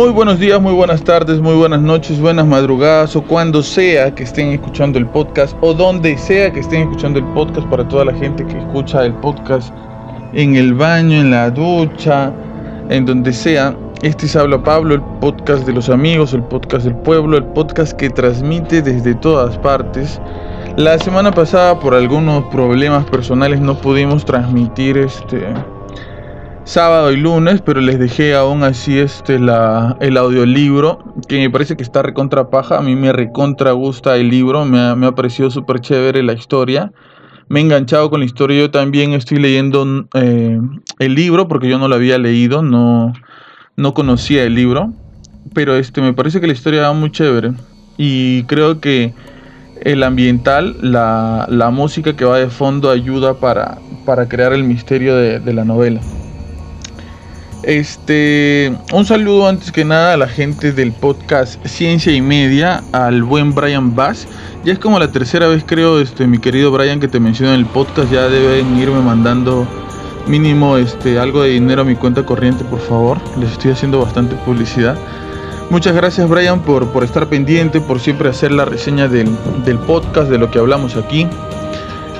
Muy buenos días, muy buenas tardes, muy buenas noches, buenas madrugadas o cuando sea que estén escuchando el podcast o donde sea que estén escuchando el podcast para toda la gente que escucha el podcast en el baño, en la ducha, en donde sea. Este es Habla Pablo, el podcast de los amigos, el podcast del pueblo, el podcast que transmite desde todas partes. La semana pasada por algunos problemas personales no pudimos transmitir este sábado y lunes, pero les dejé aún así este la, el audiolibro, que me parece que está recontra paja, a mí me recontra gusta el libro, me ha, me ha parecido súper chévere la historia, me he enganchado con la historia, yo también estoy leyendo eh, el libro, porque yo no lo había leído, no, no conocía el libro, pero este, me parece que la historia va muy chévere, y creo que el ambiental, la, la música que va de fondo ayuda para, para crear el misterio de, de la novela. Este, un saludo antes que nada a la gente del podcast Ciencia y Media, al buen Brian Bass. Ya es como la tercera vez creo, este, mi querido Brian, que te menciono en el podcast. Ya deben irme mandando mínimo este, algo de dinero a mi cuenta corriente, por favor. Les estoy haciendo bastante publicidad. Muchas gracias Brian por, por estar pendiente, por siempre hacer la reseña del, del podcast, de lo que hablamos aquí.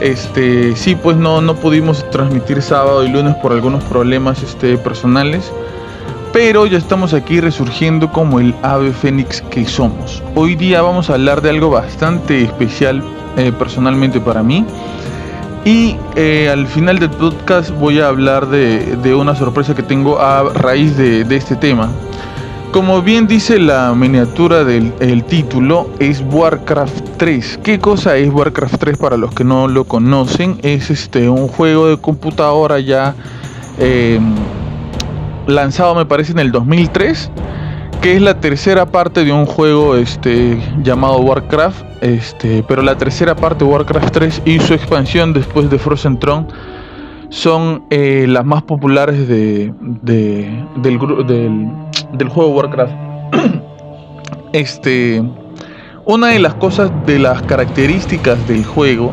Este, sí, pues no, no pudimos transmitir sábado y lunes por algunos problemas este, personales. Pero ya estamos aquí resurgiendo como el ave fénix que somos. Hoy día vamos a hablar de algo bastante especial eh, personalmente para mí. Y eh, al final del podcast voy a hablar de, de, una sorpresa que tengo a raíz de, de este tema. Como bien dice la miniatura del el título, es Warcraft 3. ¿Qué cosa es Warcraft 3 para los que no lo conocen? Es este un juego de computadora ya eh, lanzado me parece en el 2003, que es la tercera parte de un juego este, llamado Warcraft. Este, pero la tercera parte, Warcraft 3, y su expansión después de Frozen Throne son eh, las más populares de, de, del, del, del, juego Warcraft. este, una de las cosas, de las características del juego,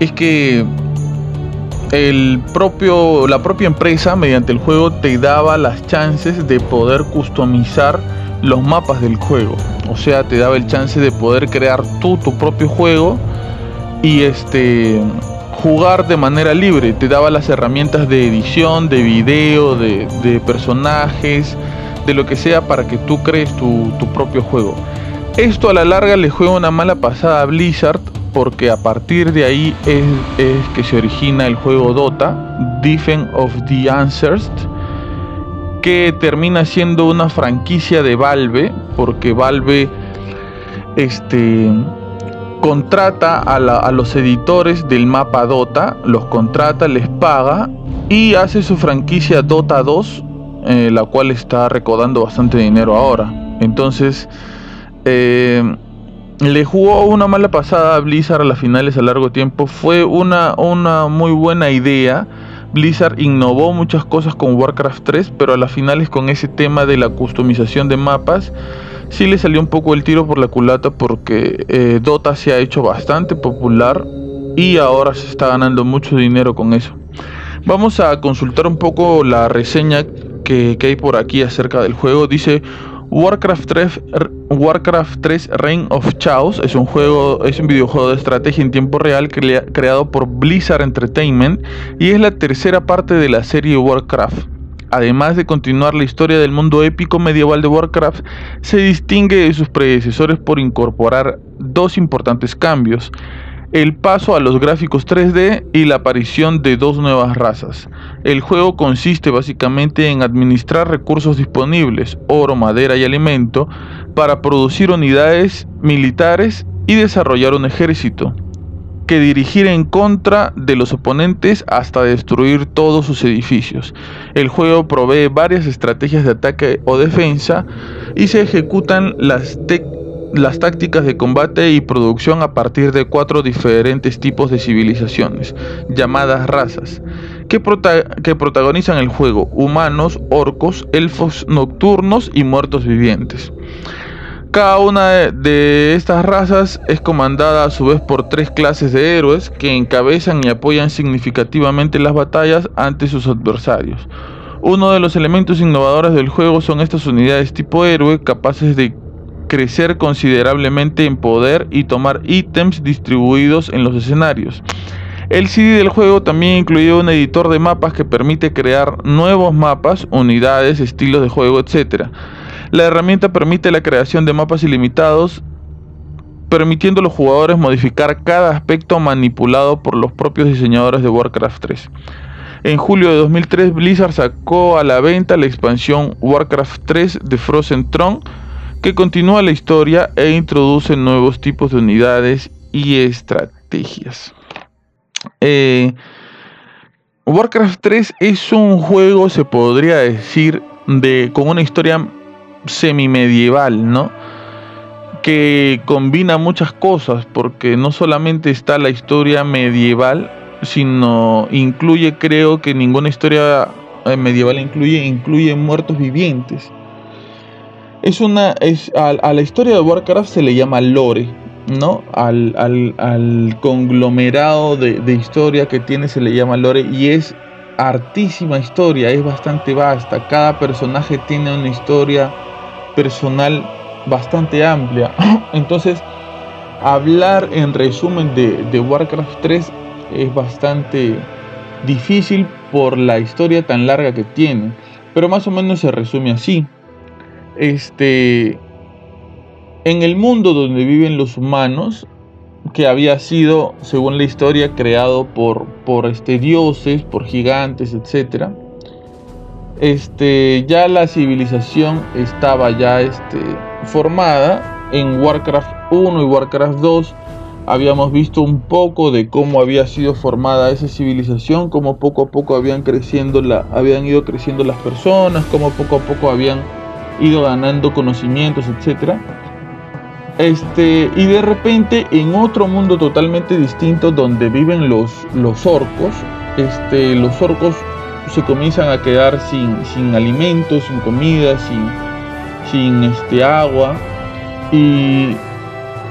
es que el propio, la propia empresa mediante el juego te daba las chances de poder customizar los mapas del juego. O sea, te daba el chance de poder crear tú tu propio juego y este jugar de manera libre. Te daba las herramientas de edición, de video, de, de personajes, de lo que sea para que tú crees tu, propio juego. Esto a la larga le juega una mala pasada a Blizzard porque a partir de ahí es, que se origina el juego Dota, Defense of the Answers, que termina siendo una franquicia de Valve, porque Valve este contrata a, a, los editores del mapa Dota, los contrata, les paga y hace su franquicia Dota 2, eh, la cual está recaudando bastante dinero ahora. Entonces, eh, le jugó una mala pasada a Blizzard a las finales a largo tiempo. Fue una, una muy buena idea. Blizzard innovó muchas cosas con Warcraft 3, pero a las finales con ese tema de la customización de mapas sí le salió un poco el tiro por la culata porque eh, Dota se ha hecho bastante popular y ahora se está ganando mucho dinero con eso. Vamos a consultar un poco la reseña que, hay por aquí acerca del juego. Dice Warcraft 3, Warcraft 3 Reign of Chaos es un juego, es un videojuego de estrategia en tiempo real crea, creado por Blizzard Entertainment y es la tercera parte de la serie Warcraft. Además de continuar la historia del mundo épico medieval de Warcraft, se distingue de sus predecesores por incorporar dos importantes cambios, el paso a los gráficos 3D y la aparición de dos nuevas razas. El juego consiste básicamente en administrar recursos disponibles, oro, madera y alimento, para producir unidades militares y desarrollar un ejército que dirigir en contra de los oponentes hasta destruir todos sus edificios. El juego provee varias estrategias de ataque o defensa y se ejecutan las, las tácticas de combate y producción a partir de cuatro diferentes tipos de civilizaciones, llamadas razas, que, que protagonizan el juego, humanos, orcos, elfos nocturnos y muertos vivientes. Cada una de estas razas es comandada a su vez por tres clases de héroes que encabezan y apoyan significativamente las batallas ante sus adversarios. Uno de los elementos innovadores del juego son estas unidades tipo héroe capaces de crecer considerablemente en poder y tomar ítems distribuidos en los escenarios. El CD del juego también incluye un editor de mapas que permite crear nuevos mapas, unidades, estilos de juego, etc. La herramienta permite la creación de mapas ilimitados, permitiendo a los jugadores modificar cada aspecto manipulado por los propios diseñadores de Warcraft 3. En julio de 2003 Blizzard sacó a la venta la expansión Warcraft 3 de Frozen Throne, que continúa la historia e introduce nuevos tipos de unidades y estrategias. Eh, Warcraft 3 es un juego, se podría decir, de, con una historia semi-medieval, ¿no? Que combina muchas cosas, porque no solamente está la historia medieval, sino incluye, creo que ninguna historia eh, medieval incluye, incluye muertos vivientes. Es una, es, a, la historia de Warcraft se le llama lore, ¿no? Al, al, conglomerado de, de, historia que tiene se le llama lore y es hartísima historia, es bastante vasta. Cada personaje tiene una historia personal bastante amplia. Entonces, hablar en resumen de, de Warcraft 3 es bastante difícil por la historia tan larga que tiene. Pero más o menos se resume así. Este. En el mundo donde viven los humanos, que había sido, según la historia, creado por, por este, dioses, por gigantes, etc. Este, ya la civilización estaba ya este, formada. En Warcraft 1 y Warcraft 2 habíamos visto un poco de cómo había sido formada esa civilización, cómo poco a poco habían creciendo la, habían ido creciendo las personas, cómo poco a poco habían ido ganando conocimientos, etcétera. Este, y de repente en otro mundo totalmente distinto donde viven los, los orcos, este, los orcos se comienzan a quedar sin, sin alimentos, sin comida, sin, sin este, agua. Y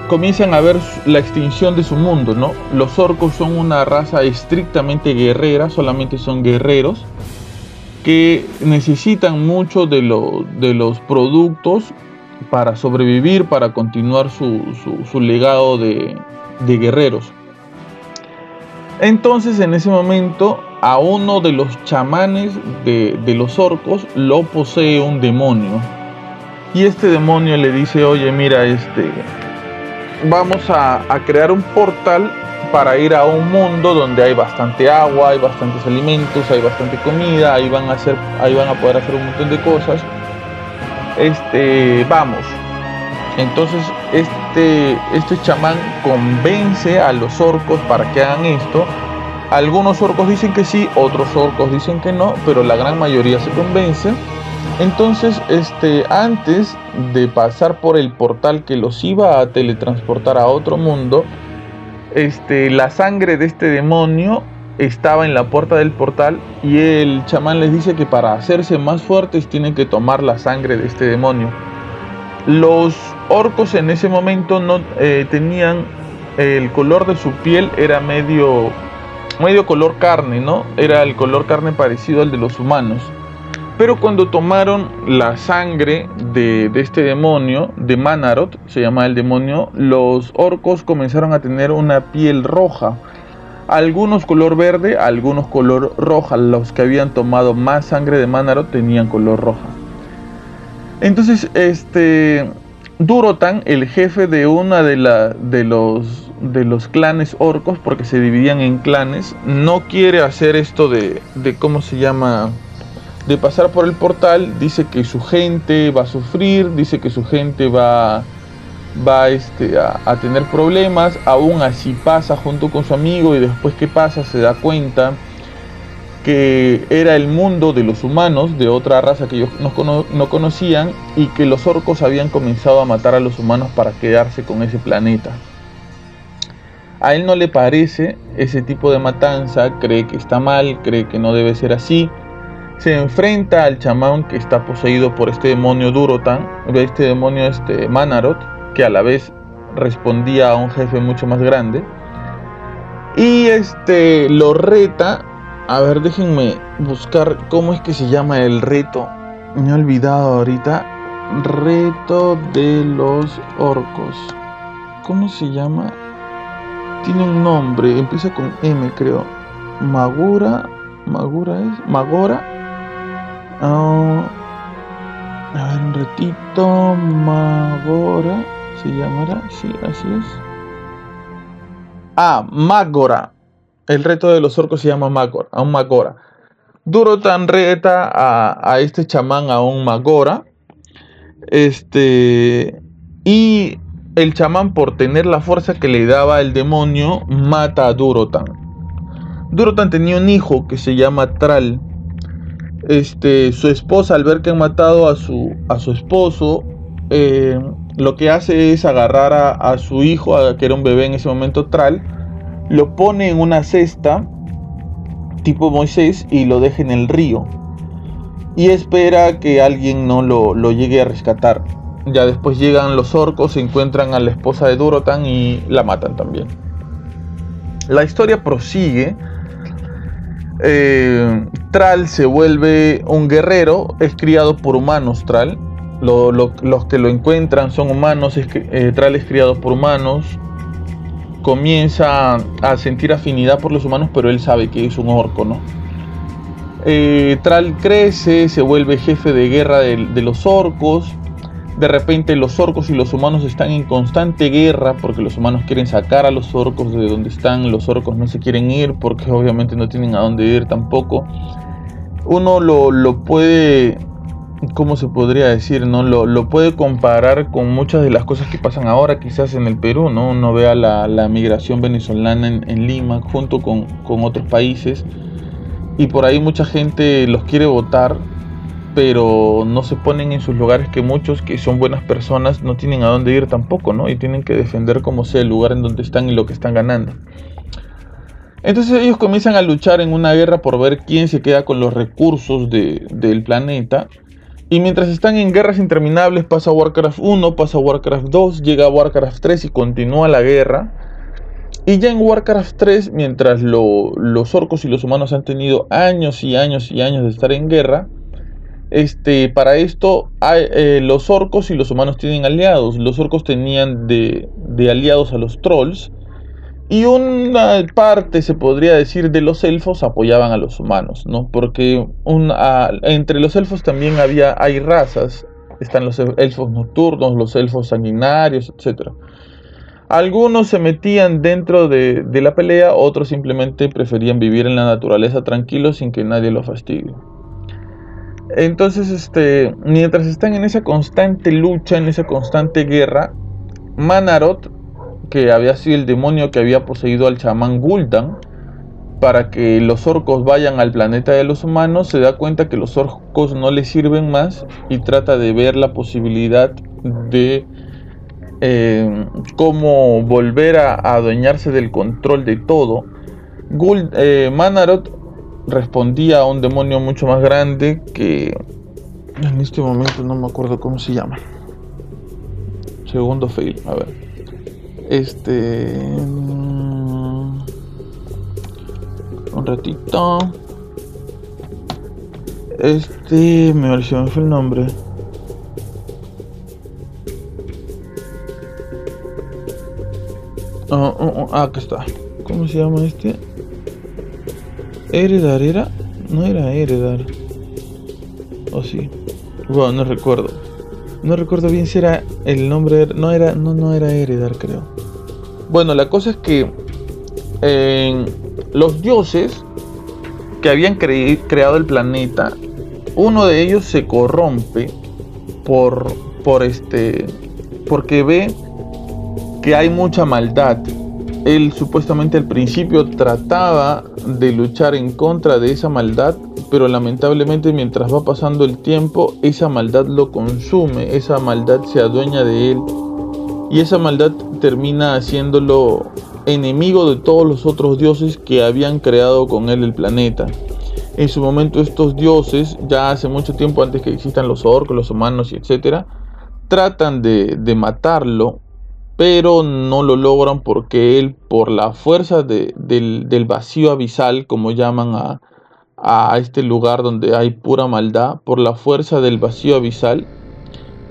comienzan a ver la extinción de su mundo, ¿no? Los orcos son una raza estrictamente guerrera, solamente son guerreros que necesitan mucho de, de los productos para sobrevivir, para continuar su, legado de, guerreros. Entonces en ese momento a uno de los chamanes de, de los orcos lo posee un demonio. Y este demonio le dice, oye, mira, este, vamos a, crear un portal para ir a un mundo donde hay bastante agua, hay bastantes alimentos, hay bastante comida, ahí van a hacer, ahí van a poder hacer un montón de cosas. Este, vamos. Entonces, este, este chamán convence a los orcos para que hagan esto. Algunos orcos dicen que sí, otros orcos dicen que no, pero la gran mayoría se convence. Entonces, este, antes de pasar por el portal que los iba a teletransportar a otro mundo, este, la sangre de este demonio estaba en la puerta del portal y el chamán les dice que para hacerse más fuertes tienen que tomar la sangre de este demonio. Los orcos en ese momento no eh, tenían el color de su piel era medio medio color carne, ¿no? Era el color carne parecido al de los humanos. Pero cuando tomaron la sangre de, este demonio, de Manarot, se llama el demonio, los orcos comenzaron a tener una piel roja. Algunos color verde, algunos color roja. Los que habían tomado más sangre de Manarot tenían color roja. Entonces, este Durotan, el jefe de una de, la, de, los, de los clanes orcos, porque se dividían en clanes, no quiere hacer esto de, de ¿cómo se llama? De pasar por el portal, dice que su gente va a sufrir, dice que su gente va, va este, a, tener problemas, aún así pasa junto con su amigo y después que pasa se da cuenta que era el mundo de los humanos, de otra raza que ellos no, no conocían, y que los orcos habían comenzado a matar a los humanos para quedarse con ese planeta. A él no le parece ese tipo de matanza, cree que está mal, cree que no debe ser así, se enfrenta al chamán que está poseído por este demonio Durotan, este demonio este Manarot, que a la vez respondía a un jefe mucho más grande. Y este lo reta A ver, déjenme buscar cómo es que se llama el reto. Me he olvidado ahorita. Reto de los orcos. ¿Cómo se llama? Tiene un nombre. Empieza con M, creo. Magura. Magura es. Magora. Ah, a ver, un retito. Magora. ¿Se llamará? Sí, así es. Ah, Magora. El reto de los orcos se llama Magora. A un Magora. Durotan reta a, a este chamán, a un Magora. Este. Y el chamán, por tener la fuerza que le daba el demonio, mata a Durotan. Durotan tenía un hijo que se llama Tral. Este, su esposa, al ver que han matado a su, a su esposo, eh, lo que hace es agarrar a, su hijo, que era un bebé en ese momento, Tral, lo pone en una cesta, tipo Moisés, y lo deja en el río. Y espera que alguien no lo, lo llegue a rescatar. Ya después llegan los orcos, se encuentran a la esposa de Durotan y la matan también. La historia prosigue. Eh, Tral se vuelve un guerrero, es criado por humanos Tral. los que lo encuentran son humanos, eh, Tral es criado por humanos. Comienza a sentir afinidad por los humanos, pero él sabe que es un orco, ¿no? Eh, Tral crece, se vuelve jefe de guerra de los orcos de repente los orcos y los humanos están en constante guerra porque los humanos quieren sacar a los orcos de donde están, los orcos no se quieren ir porque obviamente no tienen a dónde ir tampoco. Uno lo, puede, ¿cómo se podría decir? no lo, puede comparar con muchas de las cosas que pasan ahora quizás en el Perú, ¿no? Uno vea la, la migración venezolana en, Lima junto con, con otros países y por ahí mucha gente los quiere votar pero no se ponen en sus lugares que muchos que son buenas personas no tienen a dónde ir tampoco, ¿no? Y tienen que defender como sea el lugar en donde están y lo que están ganando. Entonces ellos comienzan a luchar en una guerra por ver quién se queda con los recursos del planeta. Y mientras están en guerras interminables, pasa Warcraft 1, pasa Warcraft 2, llega Warcraft 3 y continúa la guerra. Y ya en Warcraft 3, mientras los orcos y los humanos han tenido años y años y años de estar en guerra, este, para esto eh, los orcos y los humanos tienen aliados. Los orcos tenían de, aliados a los trolls y una parte, se podría decir, de los elfos apoyaban a los humanos, ¿no? Porque entre los elfos también había, hay razas. Están los elfos nocturnos, los elfos sanguinarios, etc. Algunos se metían dentro de, la pelea, otros simplemente preferían vivir en la naturaleza tranquilos sin que nadie los fastidie. Entonces, este, mientras están en esa constante lucha, en esa constante guerra, Manarot, que había sido el demonio que había poseído al chamán Gul'dan, para que los orcos vayan al planeta de los humanos, se da cuenta que los orcos no le sirven más y trata de ver la posibilidad de eh, cómo volver a, adueñarse del control de todo. Guld, eh, respondía a un demonio mucho más grande que en este momento no me acuerdo cómo se llama. Segundo fail, a ver. Este... Mm, un ratito. Este... Me pareció, fue el nombre. Oh, oh, oh, ah, acá está. ¿Cómo se llama este? Heredar era. No era Heredar. O sí. Bueno, no recuerdo. No recuerdo bien si era el nombre. No era. No, no era Heredar, creo. Bueno, la cosa es que. los dioses que habían creado el planeta. Uno de ellos se corrompe. Por. Por este. Porque ve que hay mucha maldad él supuestamente al principio trataba de luchar en contra de esa maldad, pero lamentablemente mientras va pasando el tiempo, esa maldad lo consume, esa maldad se adueña de él y esa maldad termina haciéndolo enemigo de todos los otros dioses que habían creado con él el planeta. En su momento estos dioses, ya hace mucho tiempo antes que existan los orcos, los humanos y etcétera, tratan de, de matarlo pero no lo logran porque él, por la fuerza del, vacío abisal, como llaman a, a este lugar donde hay pura maldad por la fuerza del vacío abisal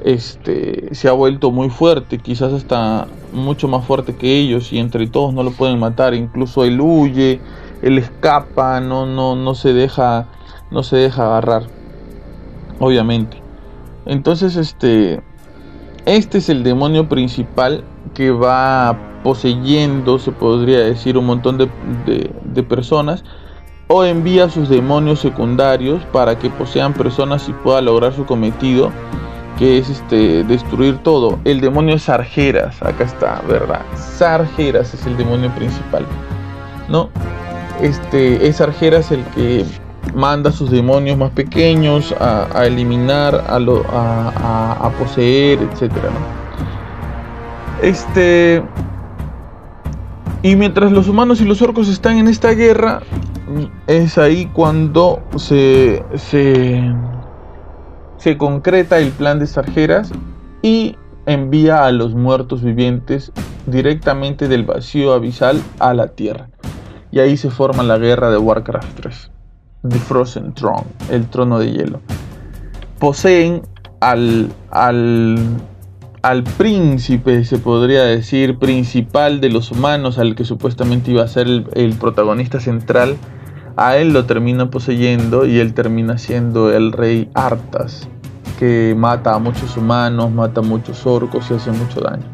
este se ha vuelto muy fuerte quizás hasta mucho más fuerte que ellos y entre todos no lo pueden matar incluso él huye él escapa no no no se deja no se deja agarrar obviamente. Entonces este este es el demonio principal que va poseyendo se podría decir un montón de, de personas o envía sus demonios secundarios para que posean personas y pueda lograr su cometido que es este destruir todo. El demonio es Sargeras, acá está, ¿verdad? Sargeras es el demonio principal. ¿No? Este es Sargeras el que manda a sus demonios más pequeños a, eliminar, a, lo, a, poseer, etcétera, Este y mientras los humanos y los orcos están en esta guerra, es ahí cuando se, se, concreta el plan de Sargeras y envía a los muertos vivientes directamente del vacío abisal a la Tierra. Y ahí se forma la guerra de Warcraft 3, The Frozen Throne, el trono de hielo. Poseen al, al al príncipe, se podría decir, principal de los humanos, al que supuestamente iba a ser el, protagonista central, a él lo termina poseyendo y él termina siendo el rey Artas, que mata a muchos humanos, mata a muchos orcos y hace mucho daño.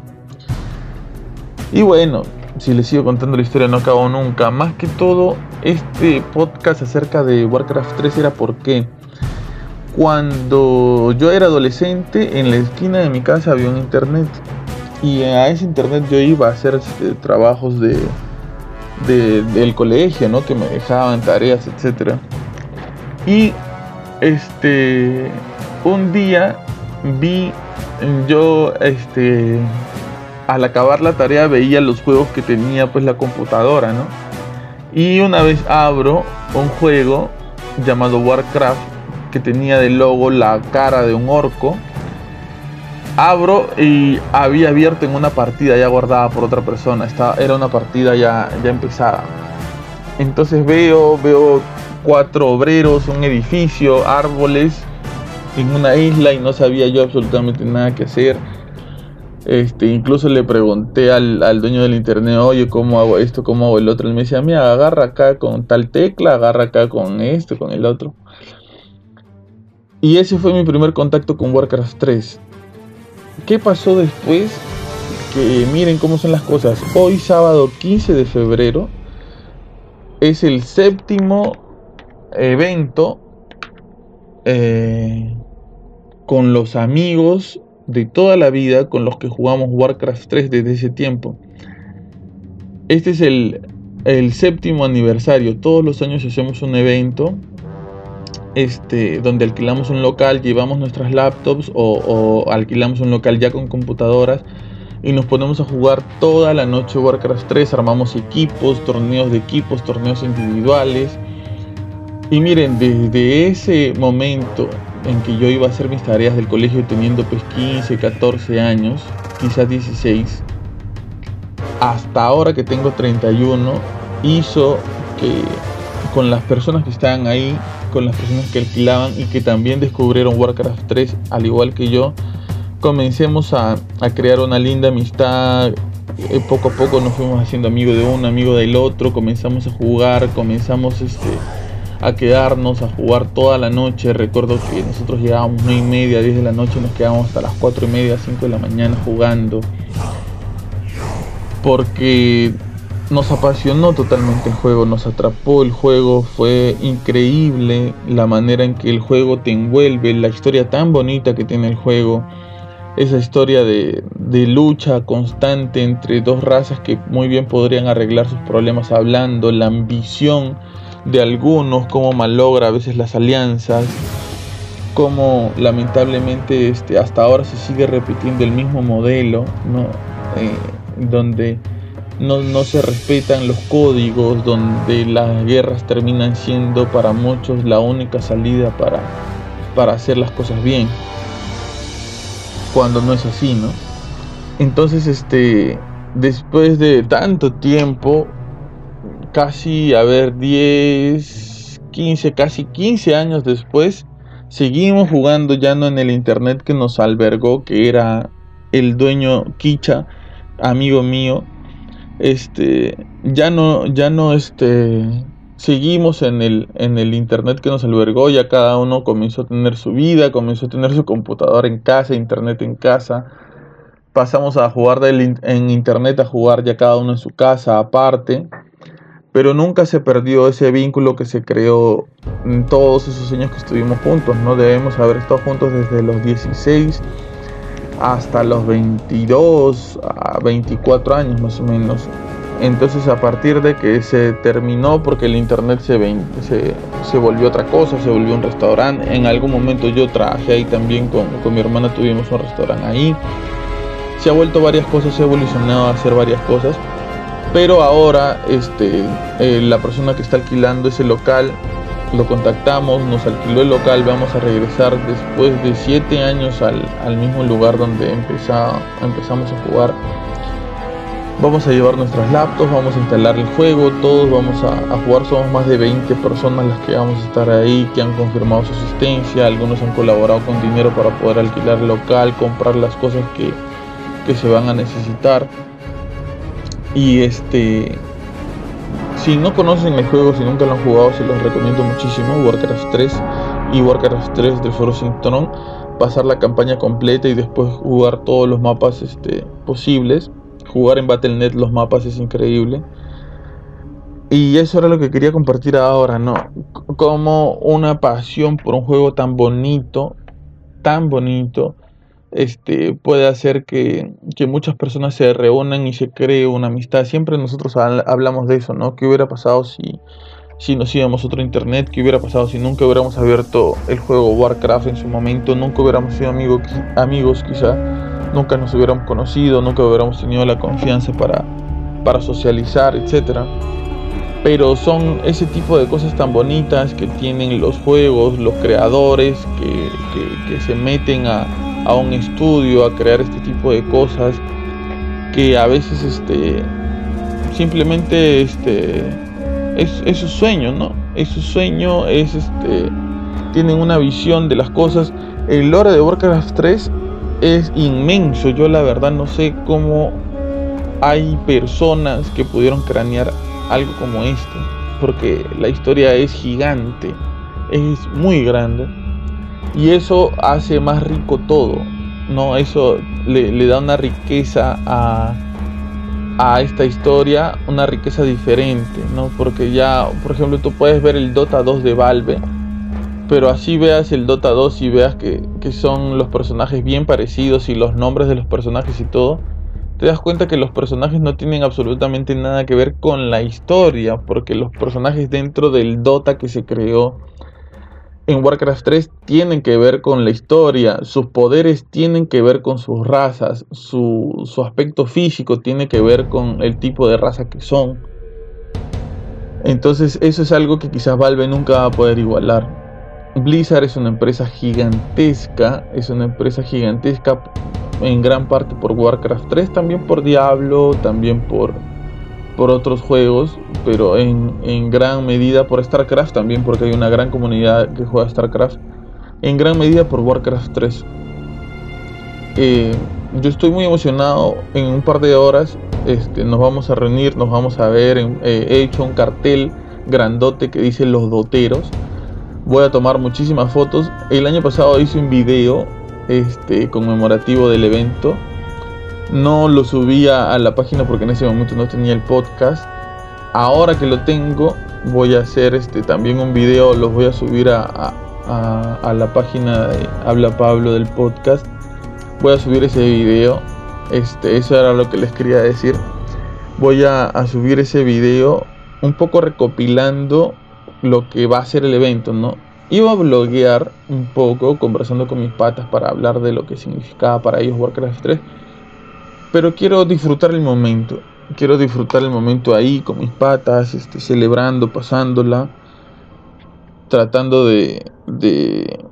Y bueno, si les sigo contando la historia no acabo nunca. Más que todo, este podcast acerca de Warcraft 3 era porque cuando yo era adolescente, en la esquina de mi casa había un internet. Y a ese internet yo iba a hacer este, trabajos de, del colegio, ¿no? Que me dejaban tareas, etc. Y este un día vi yo este al acabar la tarea veía los juegos que tenía pues la computadora, ¿no? Y una vez abro un juego llamado Warcraft que tenía de logo la cara de un orco. Abro y había abierto en una partida ya guardada por otra persona. Esta, era una partida ya, ya empezada. Entonces veo, veo cuatro obreros, un edificio, árboles en una isla y no sabía yo absolutamente nada que hacer. Este, incluso le pregunté al, al, dueño del internet, oye, ¿cómo hago esto? ¿Cómo hago el otro? Él me decía, mira, agarra acá con tal tecla, agarra acá con esto, con el otro. Y ese fue mi primer contacto con Warcraft 3. ¿Qué pasó después? Que miren cómo son las cosas. Hoy sábado 15 de febrero es el séptimo evento eh, con los amigos de toda la vida con los que jugamos Warcraft 3 desde ese tiempo. Este es el, el séptimo aniversario. Todos los años hacemos un evento este, donde alquilamos un local, llevamos nuestras laptops o, alquilamos un local ya con computadoras y nos ponemos a jugar toda la noche Warcraft 3, armamos equipos, torneos de equipos, torneos individuales. Y miren, desde ese momento en que yo iba a hacer mis tareas del colegio teniendo pues 15, 14 años, quizás 16, hasta ahora que tengo 31, hizo que con las personas que estaban ahí con las personas que alquilaban y que también descubrieron Warcraft 3 al igual que yo, comencemos a, crear una linda amistad. Eh, poco a poco nos fuimos haciendo amigos de uno, amigo del otro, comenzamos a jugar, comenzamos este, a quedarnos, a jugar toda la noche. Recuerdo que nosotros llegábamos 9 y media, 10 de la noche, nos quedábamos hasta las 4 y media, 5 de la mañana jugando. Porque nos apasionó totalmente el juego, nos atrapó el juego, fue increíble la manera en que el juego te envuelve, la historia tan bonita que tiene el juego, esa historia de, lucha constante entre dos razas que muy bien podrían arreglar sus problemas hablando, la ambición de algunos, cómo malogra a veces las alianzas, cómo lamentablemente este, hasta ahora se sigue repitiendo el mismo modelo, ¿no? Eh, donde no, se respetan los códigos, donde las guerras terminan siendo para muchos la única salida para, para hacer las cosas bien. Cuando no es así, ¿no? Entonces, este, después de tanto tiempo, casi, a ver, 10, 15, casi 15 años después, seguimos jugando ya no en el internet que nos albergó, que era el dueño Kicha, amigo mío. Este, ya no, ya no, este, seguimos en el, en el internet que nos albergó, ya cada uno comenzó a tener su vida, comenzó a tener su computadora en casa, internet en casa. Pasamos a jugar en internet a jugar ya cada uno en su casa aparte pero nunca se perdió ese vínculo que se creó en todos esos años que estuvimos juntos, ¿no? Debemos haber estado juntos desde los 16 hasta los 22 a 24 años más o menos. Entonces a partir de que se terminó porque el internet se, se, se volvió otra cosa, se volvió un restaurante, en algún momento yo trabajé ahí también con, con mi hermana, tuvimos un restaurante ahí. Se ha vuelto varias cosas, se ha evolucionado a hacer varias cosas pero ahora este, eh, la persona que está alquilando ese local lo contactamos, nos alquiló el local, vamos a regresar después de siete años al, mismo lugar donde empezamos a jugar. Vamos a llevar nuestras laptops, vamos a instalar el juego, todos vamos a, jugar, somos más de 20 personas las que vamos a estar ahí, que han confirmado su asistencia, algunos han colaborado con dinero para poder alquilar el local, comprar las cosas que, que se van a necesitar. Y este, si no conocen el juego, si nunca lo han jugado, se los recomiendo muchísimo. Warcraft 3 y Warcraft 3 de Frozen Throne. Pasar la campaña completa y después jugar todos los mapas este, posibles. Jugar en Battle.net los mapas es increíble. Y eso era lo que quería compartir ahora, ¿no? Como una pasión por un juego tan bonito, tan bonito, este, puede hacer que, muchas personas se reúnan y se cree una amistad. Siempre nosotros hablamos de eso, ¿no? ¿Qué hubiera pasado si, si nos íbamos a otro internet? ¿Qué hubiera pasado si nunca hubiéramos abierto el juego Warcraft en su momento? Nunca hubiéramos sido amigos, amigos quizá, nunca nos hubiéramos conocido, nunca hubiéramos tenido la confianza para, para socializar, etcétera pero son ese tipo de cosas tan bonitas que tienen los juegos, los creadores que se meten a, a un estudio, a crear este tipo de cosas que a veces este simplemente este es, su sueño, ¿no? Es su sueño, es este tienen una visión de las cosas. El lore de Warcraft 3 es inmenso. Yo la verdad no sé cómo hay personas que pudieron cranear algo como esto, porque la historia es gigante, es muy grande y eso hace más rico todo, ¿no? Eso le, da una riqueza a, a, esta historia, una riqueza diferente, ¿no? Porque ya, por ejemplo, tú puedes ver el Dota 2 de Valve, pero así veas el Dota 2 y veas que, que son los personajes bien parecidos y los nombres de los personajes y todo, te das cuenta que los personajes no tienen absolutamente nada que ver con la historia, porque los personajes dentro del Dota que se creó en Warcraft 3 tienen que ver con la historia, sus poderes tienen que ver con sus razas, su, aspecto físico tiene que ver con el tipo de raza que son. Entonces eso es algo que quizás Valve nunca va a poder igualar. Blizzard es una empresa gigantesca, es una empresa gigantesca en gran parte por Warcraft 3, también por Diablo, también por por otros juegos, pero en, gran medida por StarCraft también, porque hay una gran comunidad que juega StarCraft, en gran medida por Warcraft 3. Eh, yo estoy muy emocionado, en un par de horas este, nos vamos a reunir, nos vamos a ver, eh, he hecho un cartel grandote que dice los doteros, voy a tomar muchísimas fotos, el año pasado hice un video este, conmemorativo del evento, no lo subía a la página porque en ese momento no tenía el podcast. Ahora que lo tengo, voy a hacer este también un video, los voy a subir a, la página de Habla Pablo del podcast. Voy a subir ese video. Este, eso era lo que les quería decir. Voy a, a subir ese video un poco recopilando lo que va a ser el evento, ¿no? Iba a bloguear un poco, conversando con mis patas para hablar de lo que significaba para ellos Warcraft 3 pero quiero disfrutar el momento. Quiero disfrutar el momento ahí con mis patas, este, celebrando, pasándola, tratando de, de,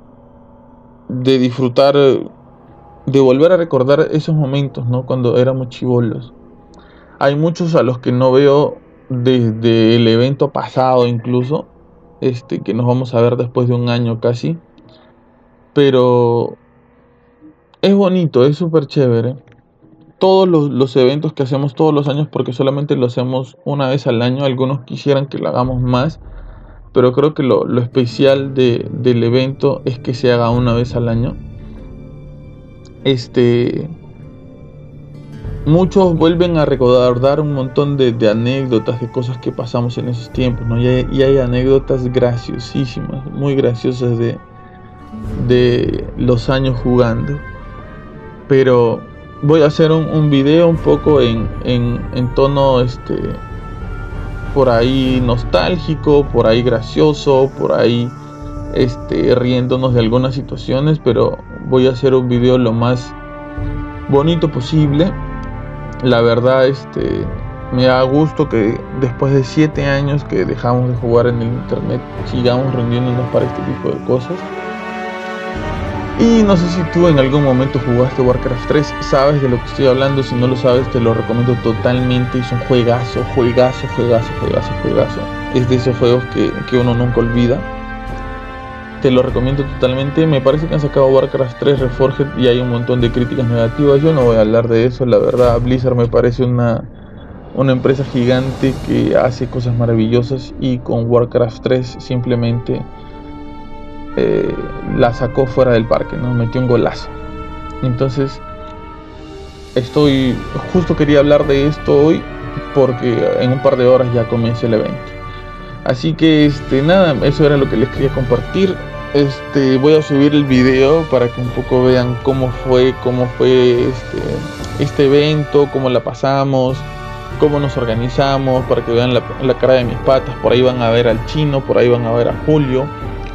de disfrutar, de volver a recordar esos momentos, ¿no? Cuando éramos chivolos. Hay muchos a los que no veo desde el evento pasado incluso, este, que nos vamos a ver después de un año casi. Pero es bonito, es súper chévere. Todos los, eventos que hacemos todos los años, porque solamente lo hacemos una vez al año, algunos quisieran que lo hagamos más, pero creo que lo, especial del evento es que se haga una vez al año. Este, muchos vuelven a recordar un montón de, anécdotas, de cosas que pasamos en esos tiempos, ¿no? Y hay, anécdotas graciosísimas, muy graciosas de, de los años jugando. Pero voy a hacer un, video un poco en, en, tono este por ahí nostálgico, por ahí gracioso, por ahí este riéndonos de algunas situaciones, pero voy a hacer un video lo más bonito posible la verdad este me da gusto que después de 7 años que dejamos de jugar en el internet sigamos reuniéndonos para este tipo de cosas. Y no sé si tú en algún momento jugaste Warcraft 3, sabes de lo que estoy hablando, si no lo sabes te lo recomiendo totalmente, es un juegazo, juegazo, juegazo, juegazo, juegazo. Es de esos juegos que, que uno nunca olvida te lo recomiendo totalmente. Me parece que han sacado Warcraft 3 Reforged y hay un montón de críticas negativas. Yo no voy a hablar de eso, la verdad. Blizzard me parece una, una empresa gigante que hace cosas maravillosas y con Warcraft 3 simplemente eh, la sacó fuera del parque, ¿no? Metió un golazo. Entonces, estoy. Justo quería hablar de esto hoy porque en un par de horas ya comienza el evento. Así que este nada, eso era lo que les quería compartir. Este voy a subir el video para que un poco vean cómo fue, cómo fue este, este evento, cómo la pasamos, cómo nos organizamos, para que vean la, cara de mis patas. Por ahí van a ver al chino, por ahí van a ver a Julio,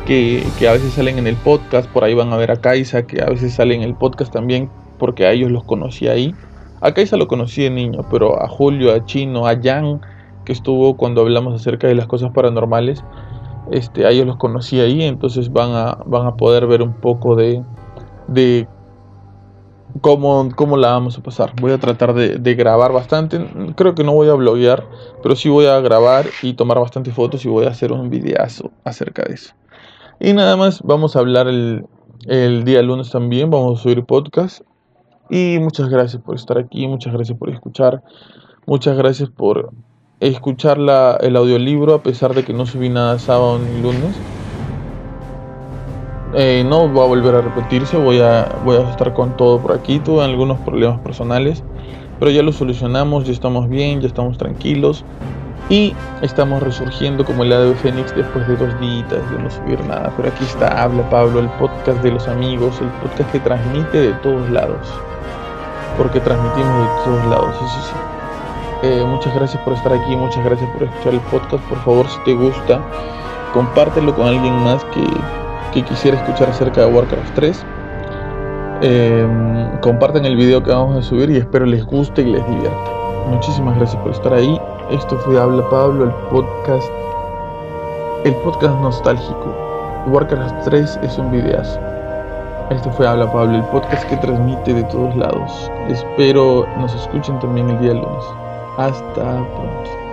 que, a veces salen en el podcast, por ahí van a ver a Kaisa, que a veces salen en el podcast también, porque a ellos los conocí ahí. A Kaisa lo conocí de niño, pero a Julio, a Chino, a Jan que estuvo cuando hablamos acerca de las cosas paranormales. Este, a ellos los conocí ahí, entonces van a, van a poder ver un poco de, de cómo, cómo la vamos a pasar. Voy a tratar de, grabar bastante. Creo que no voy a bloguear, pero sí voy a grabar y tomar bastantes fotos y voy a hacer un videazo acerca de eso. Y nada más, vamos a hablar el, el día lunes también, vamos a subir podcast. Y muchas gracias por estar aquí, muchas gracias por escuchar, muchas gracias por escuchar la, el audiolibro a pesar de que no subí nada sábado ni lunes. Eh, no va a volver a repetirse, voy a, voy a estar con todo por aquí. Tuve algunos problemas personales, pero ya los solucionamos, ya estamos bien, ya estamos tranquilos y estamos resurgiendo como el ave fénix después de dos días de no subir nada. Pero aquí está, habla Pablo, el podcast de los amigos, el podcast que transmite de todos lados, porque transmitimos de todos lados, eso sí. Eh, muchas gracias por estar aquí, muchas gracias por escuchar el podcast. Por favor, si te gusta, compártelo con alguien más que, quisiera escuchar acerca de Warcraft 3. Em, compartan el video que vamos a subir y espero les guste y les divierta. Muchísimas gracias por estar ahí. Esto fue Habla Pablo, el podcast, el podcast nostálgico. Warcraft 3 es un videazo. Esto fue Habla Pablo, el podcast que transmite de todos lados. Espero nos escuchen también el día lunes. Hasta pronto.